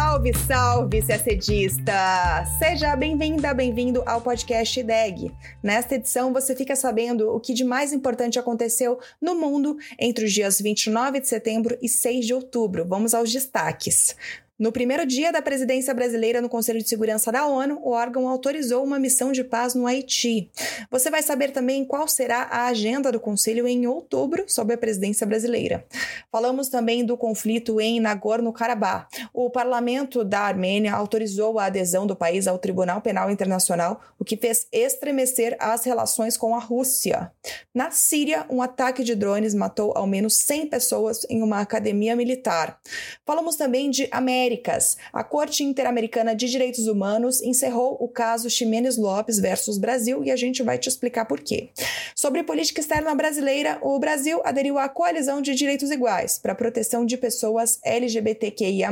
Salve, salve, CACDista! Seja bem-vinda, bem-vindo ao podcast DEG. Nesta edição, você fica sabendo o que de mais importante aconteceu no mundo entre os dias 29 de setembro e 6 de outubro. Vamos aos destaques. No primeiro dia da presidência brasileira no Conselho de Segurança da ONU, o órgão autorizou uma missão de paz no Haiti. Você vai saber também qual será a agenda do Conselho em outubro sob a presidência brasileira. Falamos também do conflito em Nagorno-Karabakh. O parlamento da Armênia autorizou a adesão do país ao Tribunal Penal Internacional, o que fez estremecer as relações com a Rússia. Na Síria, um ataque de drones matou ao menos 100 pessoas em uma academia militar. Falamos também de América Américas, a Corte Interamericana de Direitos Humanos encerrou o caso Ximenes Lopes versus Brasil e a gente vai te explicar por quê. Sobre política externa brasileira, o Brasil aderiu à Coalizão de Direitos Iguais para a proteção de pessoas LGBTQIA+.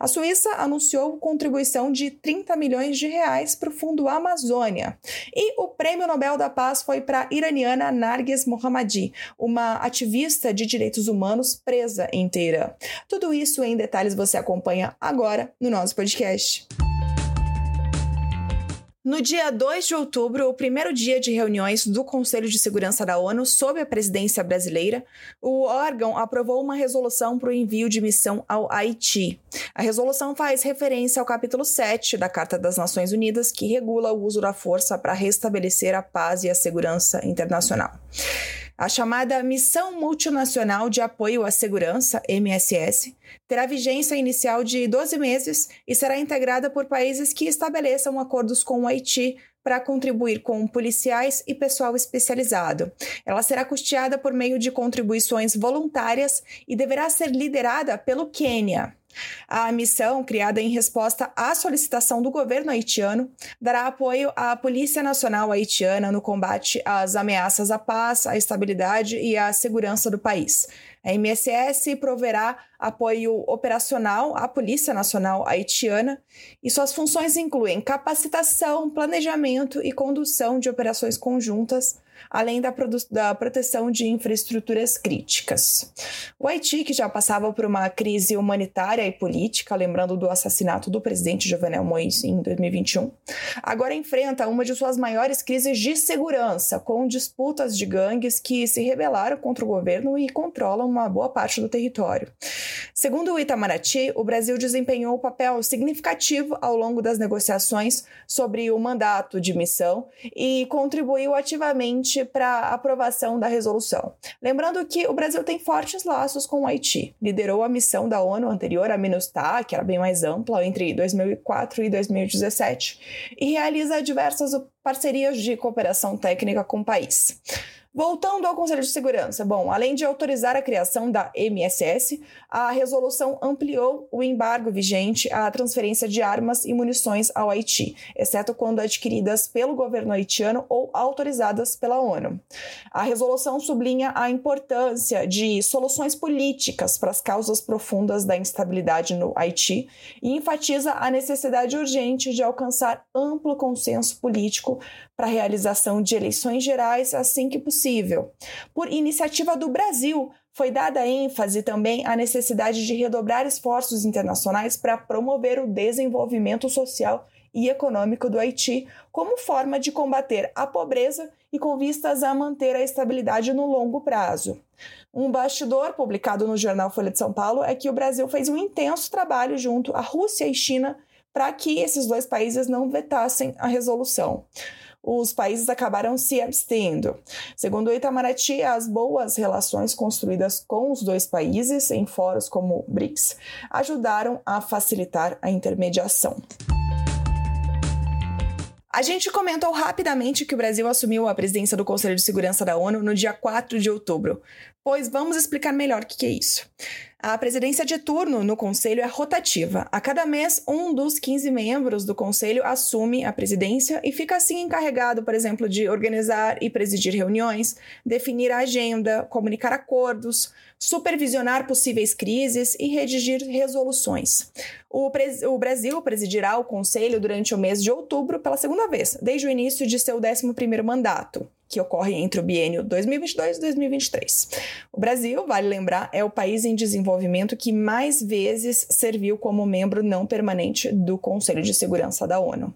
A Suíça anunciou contribuição de 30 milhões de reais para o Fundo Amazônia. E o Prêmio Nobel da Paz foi para a iraniana Narges Mohammadi, uma ativista de direitos humanos presa em Teherã. Tudo isso em detalhes você acompanha acompanha agora no nosso podcast. No dia 2 de outubro, o primeiro dia de reuniões do Conselho de Segurança da ONU sob a presidência brasileira, o órgão aprovou uma resolução para o envio de missão ao Haiti. A resolução faz referência ao capítulo 7 da Carta das Nações Unidas, que regula o uso da força para restabelecer a paz e a segurança internacional. A chamada Missão Multinacional de Apoio à Segurança, MSS, terá vigência inicial de 12 meses e será integrada por países que estabeleçam acordos com o Haiti para contribuir com policiais e pessoal especializado. Ela será custeada por meio de contribuições voluntárias e deverá ser liderada pelo Quênia. A missão, criada em resposta à solicitação do governo haitiano, dará apoio à Polícia Nacional Haitiana no combate às ameaças à paz, à estabilidade e à segurança do país. A MSS proverá apoio operacional à Polícia Nacional Haitiana e suas funções incluem capacitação, planejamento e condução de operações conjuntas além da, da proteção de infraestruturas críticas. O Haiti, que já passava por uma crise humanitária e política, lembrando do assassinato do presidente Jovenel Moïse em 2021, agora enfrenta uma de suas maiores crises de segurança, com disputas de gangues que se rebelaram contra o governo e controlam uma boa parte do território. Segundo o Itamaraty, o Brasil desempenhou um papel significativo ao longo das negociações sobre o mandato de missão e contribuiu ativamente para a aprovação da resolução. Lembrando que o Brasil tem fortes laços com o Haiti. Liderou a missão da ONU anterior, a MINUSTAH, que era bem mais ampla, entre 2004 e 2017, e realiza diversas parcerias de cooperação técnica com o país. Voltando ao Conselho de Segurança, bom, além de autorizar a criação da MSS, a resolução ampliou o embargo vigente à transferência de armas e munições ao Haiti, exceto quando adquiridas pelo governo haitiano ou autorizadas pela ONU. A resolução sublinha a importância de soluções políticas para as causas profundas da instabilidade no Haiti e enfatiza a necessidade urgente de alcançar amplo consenso político para a realização de eleições gerais assim que possível. Por iniciativa do Brasil, foi dada ênfase também à necessidade de redobrar esforços internacionais para promover o desenvolvimento social e econômico do Haiti como forma de combater a pobreza e com vistas a manter a estabilidade no longo prazo. Um bastidor publicado no jornal Folha de São Paulo é que o Brasil fez um intenso trabalho junto à Rússia e China para que esses dois países não vetassem a resolução os países acabaram se abstendo. Segundo o Itamaraty, as boas relações construídas com os dois países em fóruns como o BRICS ajudaram a facilitar a intermediação. A gente comentou rapidamente que o Brasil assumiu a presidência do Conselho de Segurança da ONU no dia 4 de outubro, pois vamos explicar melhor o que é isso. A presidência de turno no conselho é rotativa. A cada mês, um dos 15 membros do conselho assume a presidência e fica assim encarregado, por exemplo, de organizar e presidir reuniões, definir a agenda, comunicar acordos, supervisionar possíveis crises e redigir resoluções. O, o, Brasil presidirá o Conselho durante o mês de outubro pela segunda vez, desde o início de seu 11º mandato que ocorre entre o biênio 2022 e 2023. O Brasil, vale lembrar, é o país em desenvolvimento que mais vezes serviu como membro não permanente do Conselho de Segurança da ONU.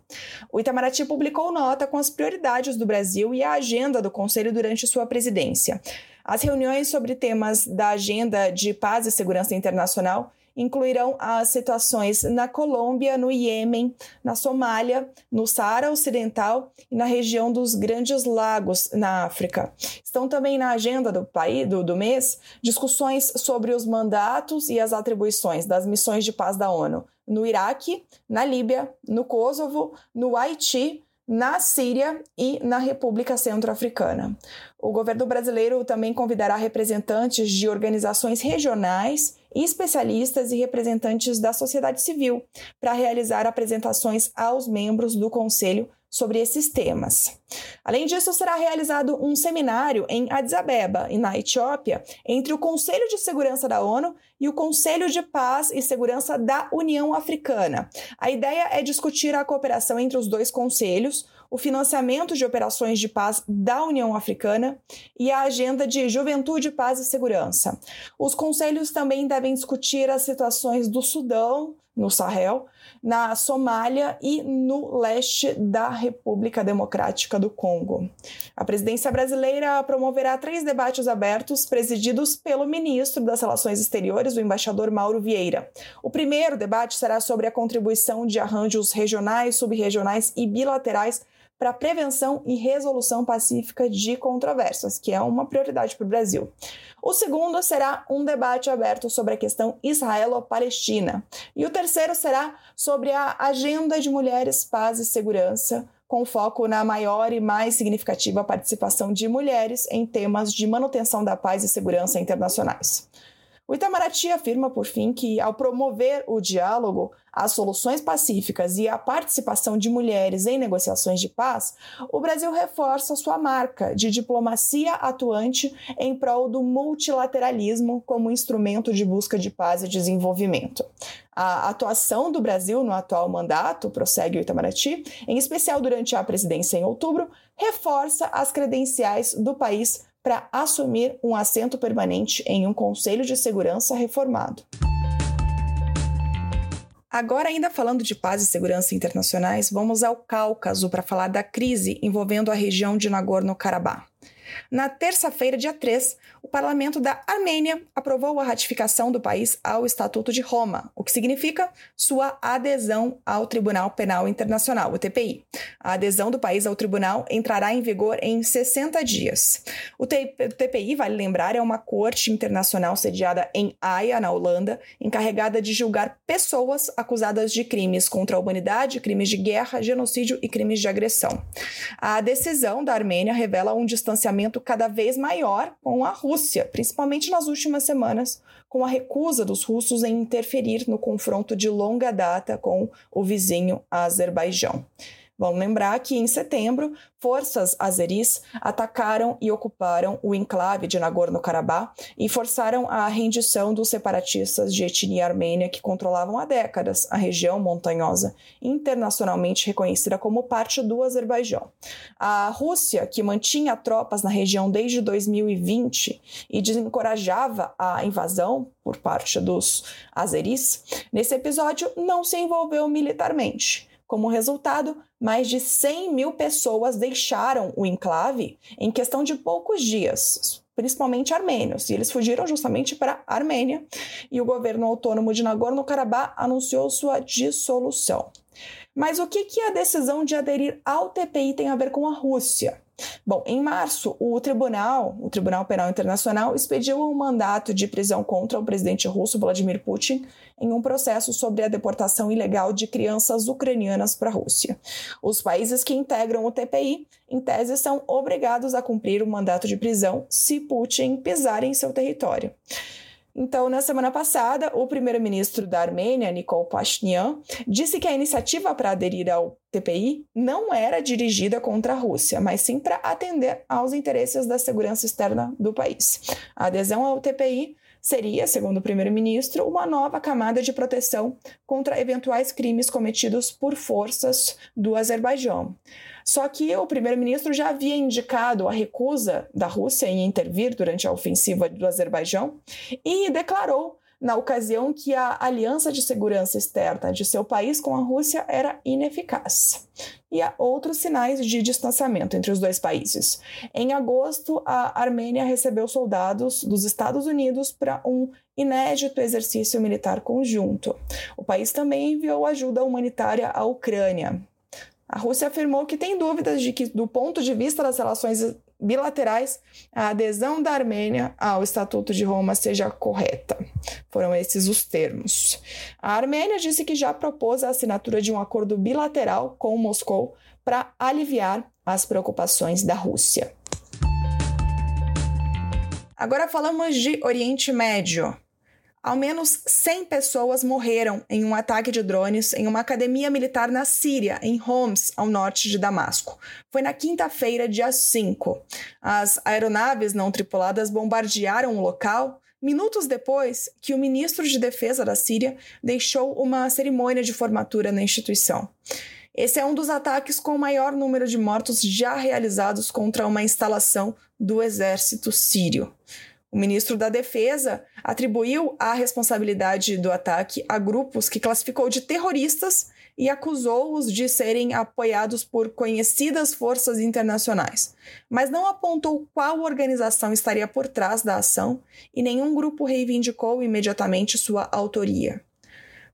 O Itamaraty publicou nota com as prioridades do Brasil e a agenda do Conselho durante sua presidência. As reuniões sobre temas da agenda de paz e segurança internacional incluirão as situações na Colômbia, no Iêmen, na Somália, no Saara Ocidental e na região dos Grandes Lagos, na África. Estão também na agenda do, país, do, do mês discussões sobre os mandatos e as atribuições das missões de paz da ONU no Iraque, na Líbia, no Kosovo, no Haiti, na Síria e na República Centro-Africana. O governo brasileiro também convidará representantes de organizações regionais, especialistas e representantes da sociedade civil para realizar apresentações aos membros do Conselho sobre esses temas. Além disso, será realizado um seminário em Addis Abeba, na Etiópia, entre o Conselho de Segurança da ONU e o Conselho de Paz e Segurança da União Africana. A ideia é discutir a cooperação entre os dois conselhos, o financiamento de operações de paz da União Africana e a agenda de juventude, paz e segurança. Os conselhos também devem discutir as situações do Sudão, no Sahel, na Somália e no leste da República Democrática do Congo. A presidência brasileira promoverá três debates abertos presididos pelo ministro das Relações Exteriores, o embaixador Mauro Vieira. O primeiro debate será sobre a contribuição de arranjos regionais, subregionais e bilaterais para prevenção e resolução pacífica de controvérsias, que é uma prioridade para o Brasil. O segundo será um debate aberto sobre a questão israelo-palestina. E o terceiro será sobre a agenda de mulheres, paz e segurança, com foco na maior e mais significativa participação de mulheres em temas de manutenção da paz e segurança internacionais. O Itamaraty afirma, por fim, que ao promover o diálogo, as soluções pacíficas e a participação de mulheres em negociações de paz, o Brasil reforça sua marca de diplomacia atuante em prol do multilateralismo como instrumento de busca de paz e desenvolvimento. A atuação do Brasil no atual mandato, prossegue o Itamaraty, em especial durante a presidência em outubro, reforça as credenciais do país para assumir um assento permanente em um Conselho de Segurança reformado. Agora, ainda falando de paz e segurança internacionais, vamos ao Cáucaso para falar da crise envolvendo a região de Nagorno-Karabakh. Na terça-feira, dia 3, o parlamento da Armênia aprovou a ratificação do país ao Estatuto de Roma, o que significa sua adesão ao Tribunal Penal Internacional, o TPI. A adesão do país ao tribunal entrará em vigor em 60 dias. O TPI, vale lembrar, é uma corte internacional sediada em Haia, na Holanda, encarregada de julgar pessoas acusadas de crimes contra a humanidade, crimes de guerra, genocídio e crimes de agressão. A decisão da Armênia revela um distanciamento cada vez maior com a Rússia, principalmente nas últimas semanas, com a recusa dos russos em interferir no confronto de longa data com o vizinho Azerbaijão. Vamos lembrar que em setembro, forças azeris atacaram e ocuparam o enclave de Nagorno-Karabakh e forçaram a rendição dos separatistas de etnia armênia que controlavam há décadas a região montanhosa, internacionalmente reconhecida como parte do Azerbaijão. A Rússia, que mantinha tropas na região desde 2020 e desencorajava a invasão por parte dos azeris, nesse episódio não se envolveu militarmente. Como resultado, mais de 100 mil pessoas deixaram o enclave em questão de poucos dias, principalmente armênios, e eles fugiram justamente para a Armênia, e o governo autônomo de Nagorno-Karabakh anunciou sua dissolução. Mas o que, que a decisão de aderir ao TPI tem a ver com a Rússia? Bom, em março, o tribunal, o Tribunal Penal Internacional, expediu um mandato de prisão contra o presidente russo Vladimir Putin em um processo sobre a deportação ilegal de crianças ucranianas para a Rússia. Os países que integram o TPI, em tese, são obrigados a cumprir o mandato de prisão se Putin pisar em seu território. Então, na semana passada, o primeiro-ministro da Armênia, Nikol Pashinyan, disse que a iniciativa para aderir ao TPI não era dirigida contra a Rússia, mas sim para atender aos interesses da segurança externa do país. A adesão ao TPI seria, segundo o primeiro-ministro, uma nova camada de proteção contra eventuais crimes cometidos por forças do Azerbaijão. Só que o primeiro-ministro já havia indicado a recusa da Rússia em intervir durante a ofensiva do Azerbaijão e declarou na ocasião que a aliança de segurança externa de seu país com a Rússia era ineficaz. E há outros sinais de distanciamento entre os dois países. Em agosto, a Armênia recebeu soldados dos Estados Unidos para um inédito exercício militar conjunto. O país também enviou ajuda humanitária à Ucrânia. A Rússia afirmou que tem dúvidas de que, do ponto de vista das relações bilaterais, a adesão da Armênia ao Estatuto de Roma seja correta. Foram esses os termos. A Armênia disse que já propôs a assinatura de um acordo bilateral com Moscou para aliviar as preocupações da Rússia. Agora falamos de Oriente Médio. Ao menos 100 pessoas morreram em um ataque de drones em uma academia militar na Síria, em Homs, ao norte de Damasco. Foi na quinta-feira, dia 5. As aeronaves não tripuladas bombardearam o local minutos depois que o ministro de Defesa da Síria deixou uma cerimônia de formatura na instituição. Esse é um dos ataques com o maior número de mortos já realizados contra uma instalação do exército sírio. O ministro da Defesa atribuiu a responsabilidade do ataque a grupos que classificou de terroristas e acusou-os de serem apoiados por conhecidas forças internacionais, mas não apontou qual organização estaria por trás da ação e nenhum grupo reivindicou imediatamente sua autoria.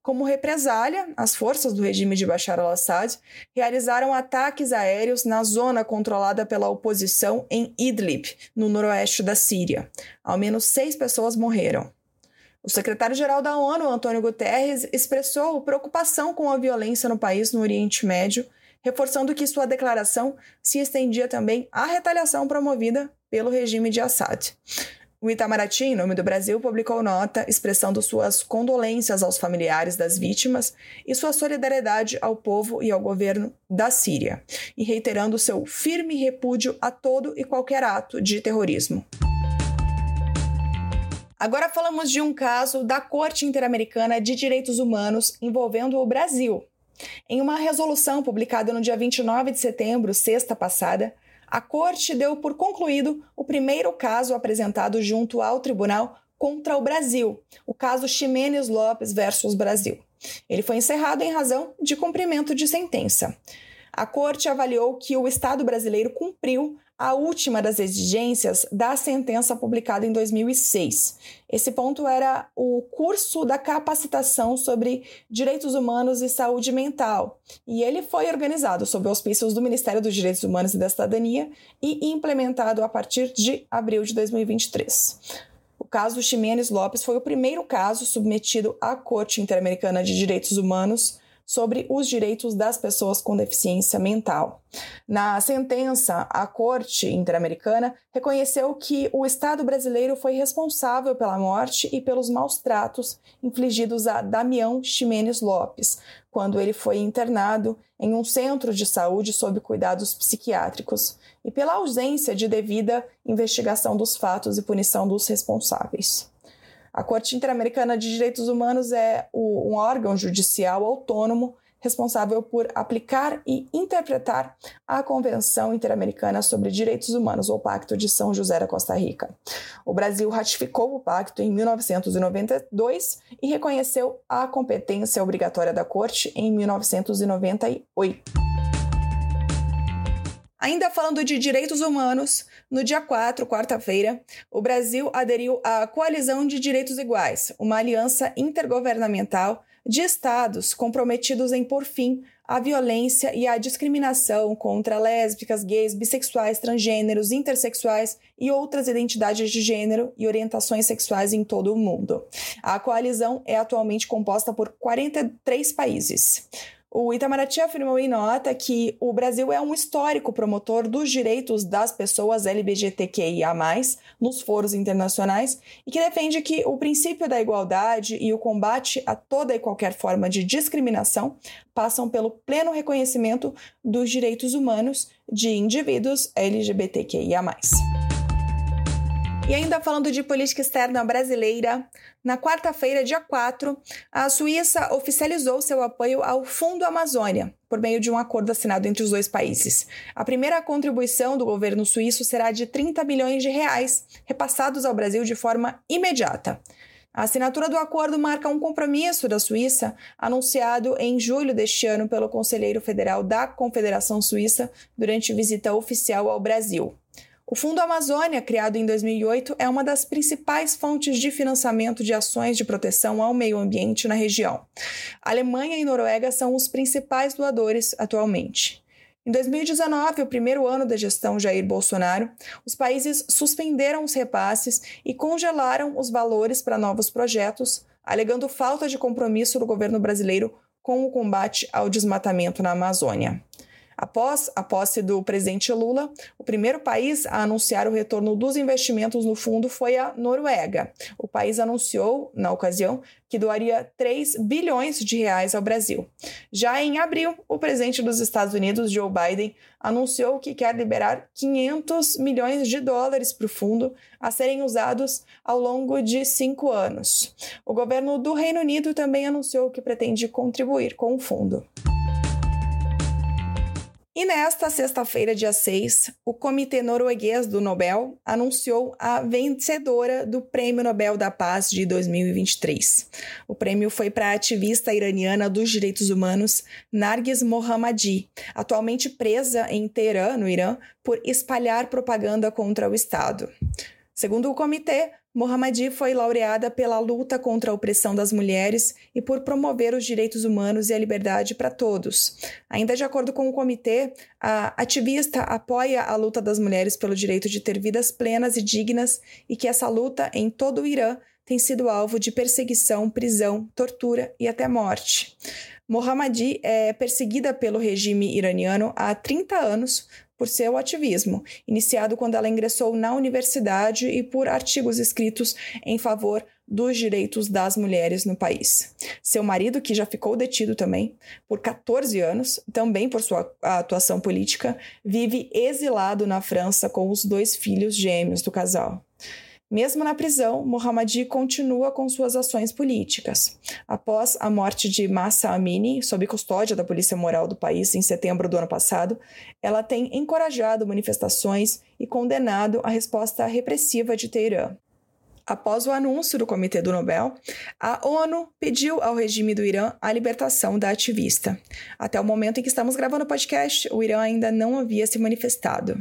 Como represália, as forças do regime de Bashar al-Assad realizaram ataques aéreos na zona controlada pela oposição em Idlib, no noroeste da Síria. Ao menos seis pessoas morreram. O secretário-geral da ONU, Antônio Guterres, expressou preocupação com a violência no país no Oriente Médio, reforçando que sua declaração se estendia também à retaliação promovida pelo regime de Assad. O Itamaraty, em nome do Brasil, publicou nota expressando suas condolências aos familiares das vítimas e sua solidariedade ao povo e ao governo da Síria, e reiterando seu firme repúdio a todo e qualquer ato de terrorismo. Agora falamos de um caso da Corte Interamericana de Direitos Humanos envolvendo o Brasil. Em uma resolução publicada no dia 29 de setembro, sexta passada, a Corte deu por concluído o primeiro caso apresentado junto ao tribunal contra o Brasil, o caso Ximenes Lopes versus Brasil. Ele foi encerrado em razão de cumprimento de sentença. A Corte avaliou que o Estado brasileiro cumpriu a última das exigências da sentença publicada em 2006. Esse ponto era o curso da capacitação sobre direitos humanos e saúde mental, e ele foi organizado sob auspícios do Ministério dos Direitos Humanos e da Cidadania e implementado a partir de abril de 2023. O caso Ximenes Lopes foi o primeiro caso submetido à Corte Interamericana de Direitos Humanos sobre os direitos das pessoas com deficiência mental. Na sentença, a Corte Interamericana reconheceu que o Estado brasileiro foi responsável pela morte e pelos maus tratos infligidos a Damião Ximenes Lopes, quando ele foi internado em um centro de saúde sob cuidados psiquiátricos, e pela ausência de devida investigação dos fatos e punição dos responsáveis. A Corte Interamericana de Direitos Humanos é o, um órgão judicial autônomo responsável por aplicar e interpretar a Convenção Interamericana sobre Direitos Humanos, ou Pacto de São José da Costa Rica. O Brasil ratificou o pacto em 1992 e reconheceu a competência obrigatória da Corte em 1998. Ainda falando de direitos humanos, no dia 4, quarta-feira, o Brasil aderiu à Coalizão de Direitos Iguais, uma aliança intergovernamental de estados comprometidos em pôr fim à violência e à discriminação contra lésbicas, gays, bissexuais, transgêneros, intersexuais e outras identidades de gênero e orientações sexuais em todo o mundo. A coalizão é atualmente composta por 43 países. O Itamaraty afirmou em nota que o Brasil é um histórico promotor dos direitos das pessoas LGBTQIA, nos foros internacionais, e que defende que o princípio da igualdade e o combate a toda e qualquer forma de discriminação passam pelo pleno reconhecimento dos direitos humanos de indivíduos LGBTQIA. E ainda falando de política externa brasileira, na quarta-feira, dia 4, a Suíça oficializou seu apoio ao Fundo Amazônia, por meio de um acordo assinado entre os dois países. A primeira contribuição do governo suíço será de 30 bilhões de reais, repassados ao Brasil de forma imediata. A assinatura do acordo marca um compromisso da Suíça, anunciado em julho deste ano pelo conselheiro federal da Confederação Suíça durante visita oficial ao Brasil. O Fundo Amazônia, criado em 2008, é uma das principais fontes de financiamento de ações de proteção ao meio ambiente na região. A Alemanha e Noruega são os principais doadores atualmente. Em 2019, o primeiro ano da gestão Jair Bolsonaro, os países suspenderam os repasses e congelaram os valores para novos projetos, alegando falta de compromisso do governo brasileiro com o combate ao desmatamento na Amazônia. Após a posse do presidente Lula, o primeiro país a anunciar o retorno dos investimentos no fundo foi a Noruega. O país anunciou, na ocasião, que doaria 3 bilhões de reais ao Brasil. Já em abril, o presidente dos Estados Unidos, Joe Biden, anunciou que quer liberar 500 milhões de dólares para o fundo a serem usados ao longo de cinco anos. O governo do Reino Unido também anunciou que pretende contribuir com o fundo. E nesta sexta-feira, dia 6, o Comitê Norueguês do Nobel anunciou a vencedora do Prêmio Nobel da Paz de 2023. O prêmio foi para a ativista iraniana dos direitos humanos Nargis Mohammadi, atualmente presa em Teherã, no Irã, por espalhar propaganda contra o Estado. Segundo o comitê, Mohammadi foi laureada pela luta contra a opressão das mulheres e por promover os direitos humanos e a liberdade para todos. Ainda de acordo com o comitê, a ativista apoia a luta das mulheres pelo direito de ter vidas plenas e dignas e que essa luta em todo o Irã tem sido alvo de perseguição, prisão, tortura e até morte. Mohammadi é perseguida pelo regime iraniano há 30 anos por seu ativismo, iniciado quando ela ingressou na universidade e por artigos escritos em favor dos direitos das mulheres no país. Seu marido, que já ficou detido também por 14 anos, também por sua atuação política, vive exilado na França com os dois filhos gêmeos do casal. Mesmo na prisão, Mohammadi continua com suas ações políticas. Após a morte de Massa Amini, sob custódia da Polícia Moral do país em setembro do ano passado, ela tem encorajado manifestações e condenado a resposta repressiva de Teherã. Após o anúncio do Comitê do Nobel, a ONU pediu ao regime do Irã a libertação da ativista. Até o momento em que estamos gravando o podcast, o Irã ainda não havia se manifestado.